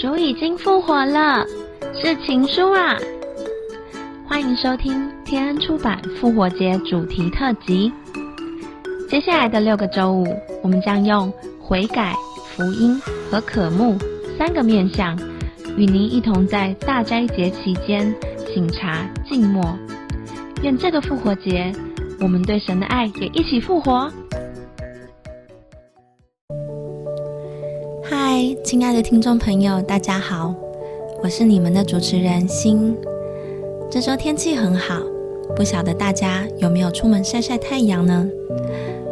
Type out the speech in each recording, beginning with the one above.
主已经复活了，是情书啊！欢迎收听天恩出版复活节主题特辑。接下来的六个周五，我们将用悔改、福音和渴慕三个面向，与您一同在大斋节期间醒茶静默。愿这个复活节，我们对神的爱也一起复活。亲爱的听众朋友，大家好，我是你们的主持人心。这周天气很好，不晓得大家有没有出门晒晒太阳呢？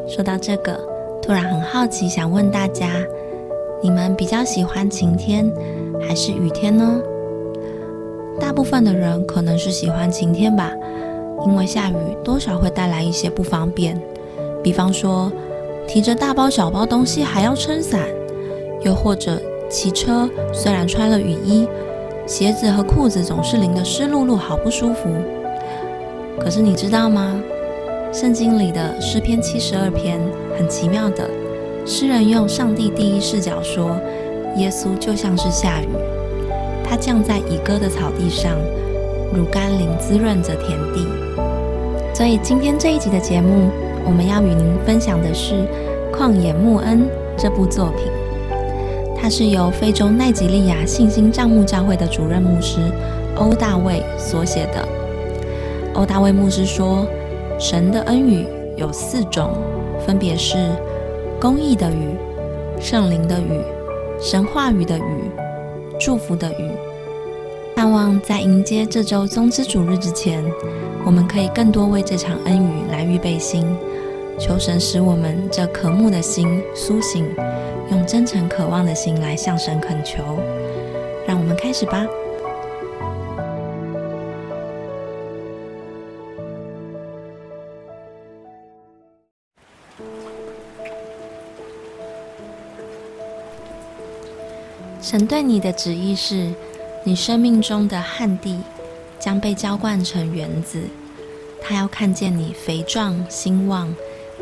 说到这个，突然很好奇，想问大家：你们比较喜欢晴天还是雨天呢？大部分的人可能是喜欢晴天吧，因为下雨多少会带来一些不方便，比方说提着大包小包东西还要撑伞，又或者骑车虽然穿了雨衣，鞋子和裤子总是淋得湿漉漉，好不舒服。可是你知道吗？圣经里的诗篇七十二篇很奇妙的，诗人用上帝第一视角说，耶稣就像是下雨，他降在以歌的草地上，如甘霖滋润着田地。所以今天这一集的节目，我们要与您分享的是《旷野穆恩》这部作品，它是由非洲奈及利亚信心帐目教会的主任牧师欧大卫所写的。欧大卫牧师说。神的恩雨有四种，分别是公义的雨、圣灵的雨、神话语的雨、祝福的雨。盼望在迎接这周宗之主日之前，我们可以更多为这场恩雨来预备心，求神使我们这渴慕的心苏醒，用真诚渴望的心来向神恳求。让我们开始吧。神对你的旨意是，你生命中的旱地将被浇灌成园子。他要看见你肥壮兴旺，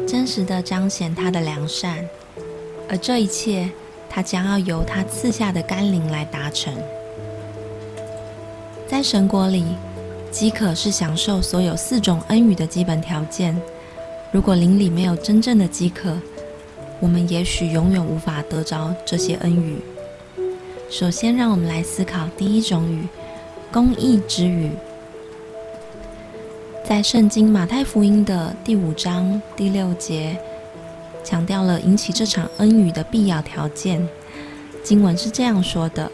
真实的彰显他的良善。而这一切，他将要由他赐下的甘霖来达成。在神国里，饥渴是享受所有四种恩雨的基本条件。如果灵里没有真正的饥渴，我们也许永远无法得着这些恩雨。首先，让我们来思考第一种语——公义之语。在圣经马太福音的第五章第六节，强调了引起这场恩雨的必要条件。经文是这样说的：“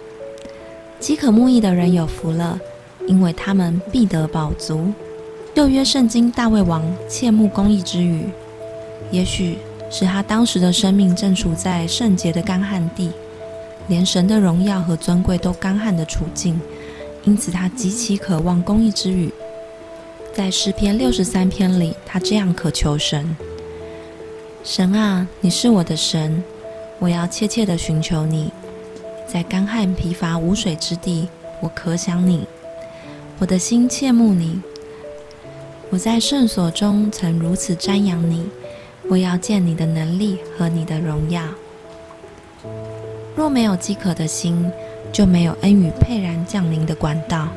饥渴慕义的人有福了，因为他们必得饱足。”旧约圣经大卫王切慕公义之语，也许是他当时的生命正处在圣洁的干旱地。连神的荣耀和尊贵都干旱的处境，因此他极其渴望公义之语。在诗篇六十三篇里，他这样渴求神：神啊，你是我的神，我要切切的寻求你。在干旱疲乏无水之地，我可想你，我的心切慕你。我在圣所中曾如此瞻仰你，我要见你的能力和你的荣耀。若没有饥渴的心，就没有恩雨沛然降临的管道。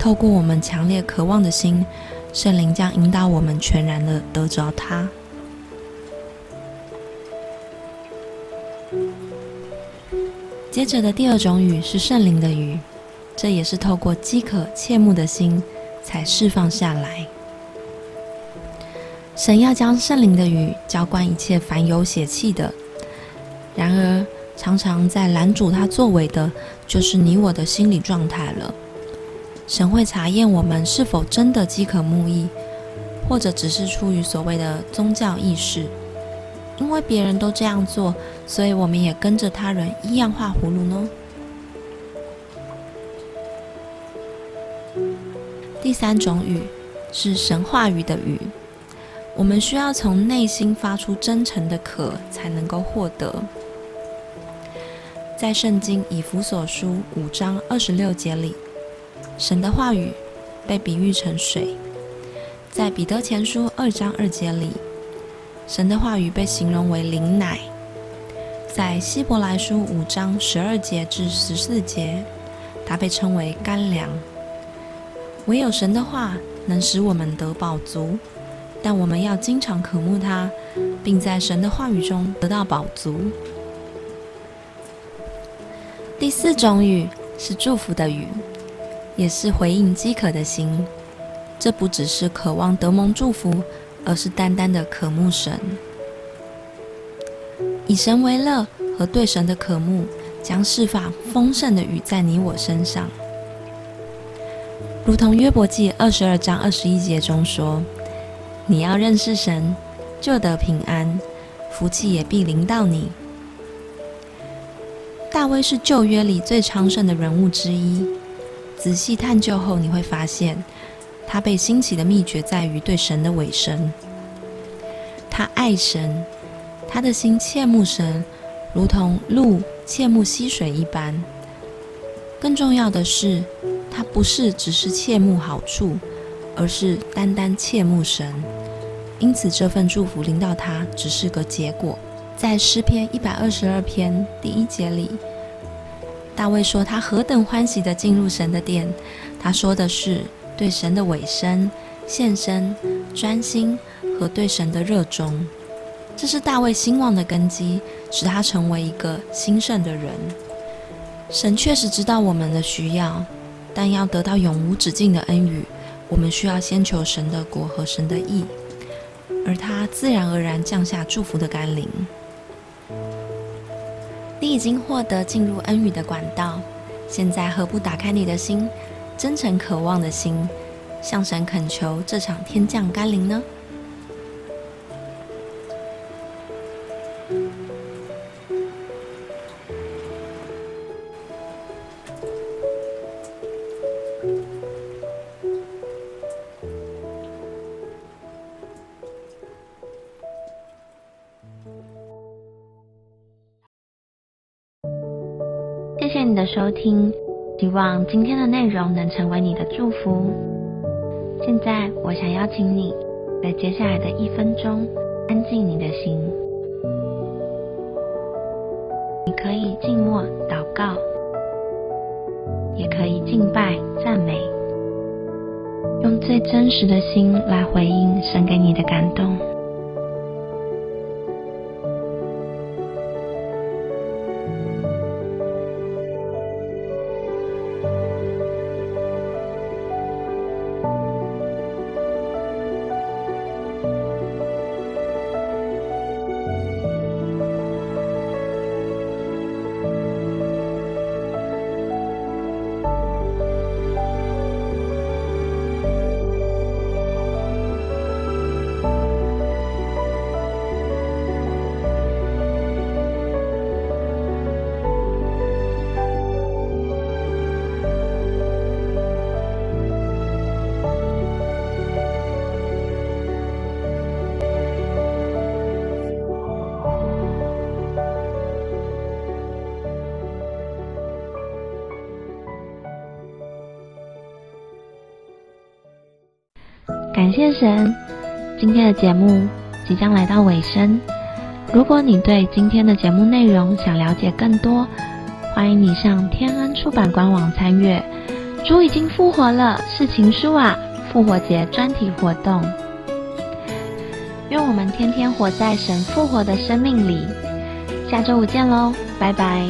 透过我们强烈渴望的心，圣灵将引导我们全然的得着它。接着的第二种雨是圣灵的雨，这也是透过饥渴切慕的心才释放下来。神要将圣灵的雨浇灌一切凡有血气的，然而。常常在拦阻他作为的，就是你我的心理状态了。神会查验我们是否真的饥渴慕义，或者只是出于所谓的宗教意识。因为别人都这样做，所以我们也跟着他人一样画葫芦呢。第三种语是神话语的语，我们需要从内心发出真诚的渴，才能够获得。在圣经以弗所书五章二十六节里，神的话语被比喻成水；在彼得前书二章二节里，神的话语被形容为灵奶。在希伯来书五章十二节至十四节，它被称为干粮。唯有神的话能使我们得饱足，但我们要经常渴慕它，并在神的话语中得到饱足。第四种雨是祝福的雨，也是回应饥渴的心。这不只是渴望得蒙祝福，而是单单的渴慕神。以神为乐和对神的渴慕，将释放丰盛的雨在你我身上。如同约伯记二十二章二十一节中说：“你要认识神，就得平安，福气也必临到你。”大卫是旧约里最昌盛的人物之一。仔细探究后，你会发现，他被兴起的秘诀在于对神的委身。他爱神。他的心切慕神，如同鹿切慕溪水一般。更重要的是，他不是只是切慕好处，而是单单切慕神。因此，这份祝福临到他只是个结果。在诗篇一百二十二篇第一节里，大卫说他何等欢喜地进入神的殿。他说的是对神的委身、献身、专心和对神的热衷。这是大卫兴旺的根基，使他成为一个兴盛的人。神确实知道我们的需要，但要得到永无止境的恩雨，我们需要先求神的国和神的义，而他自然而然降下祝福的甘霖。你已经获得进入恩雨的管道，现在何不打开你的心，真诚渴望的心，向神恳求这场天降甘霖呢？谢谢你的收听，希望今天的内容能成为你的祝福。现在，我想邀请你在接下来的一分钟安静你的心。你可以静默祷告，也可以敬拜赞美，用最真实的心来回应神给你的感动。感谢神，今天的节目即将来到尾声。如果你对今天的节目内容想了解更多，欢迎你上天恩出版官网参阅《主已经复活了》是情书啊复活节专题活动。愿我们天天活在神复活的生命里。下周五见喽，拜拜。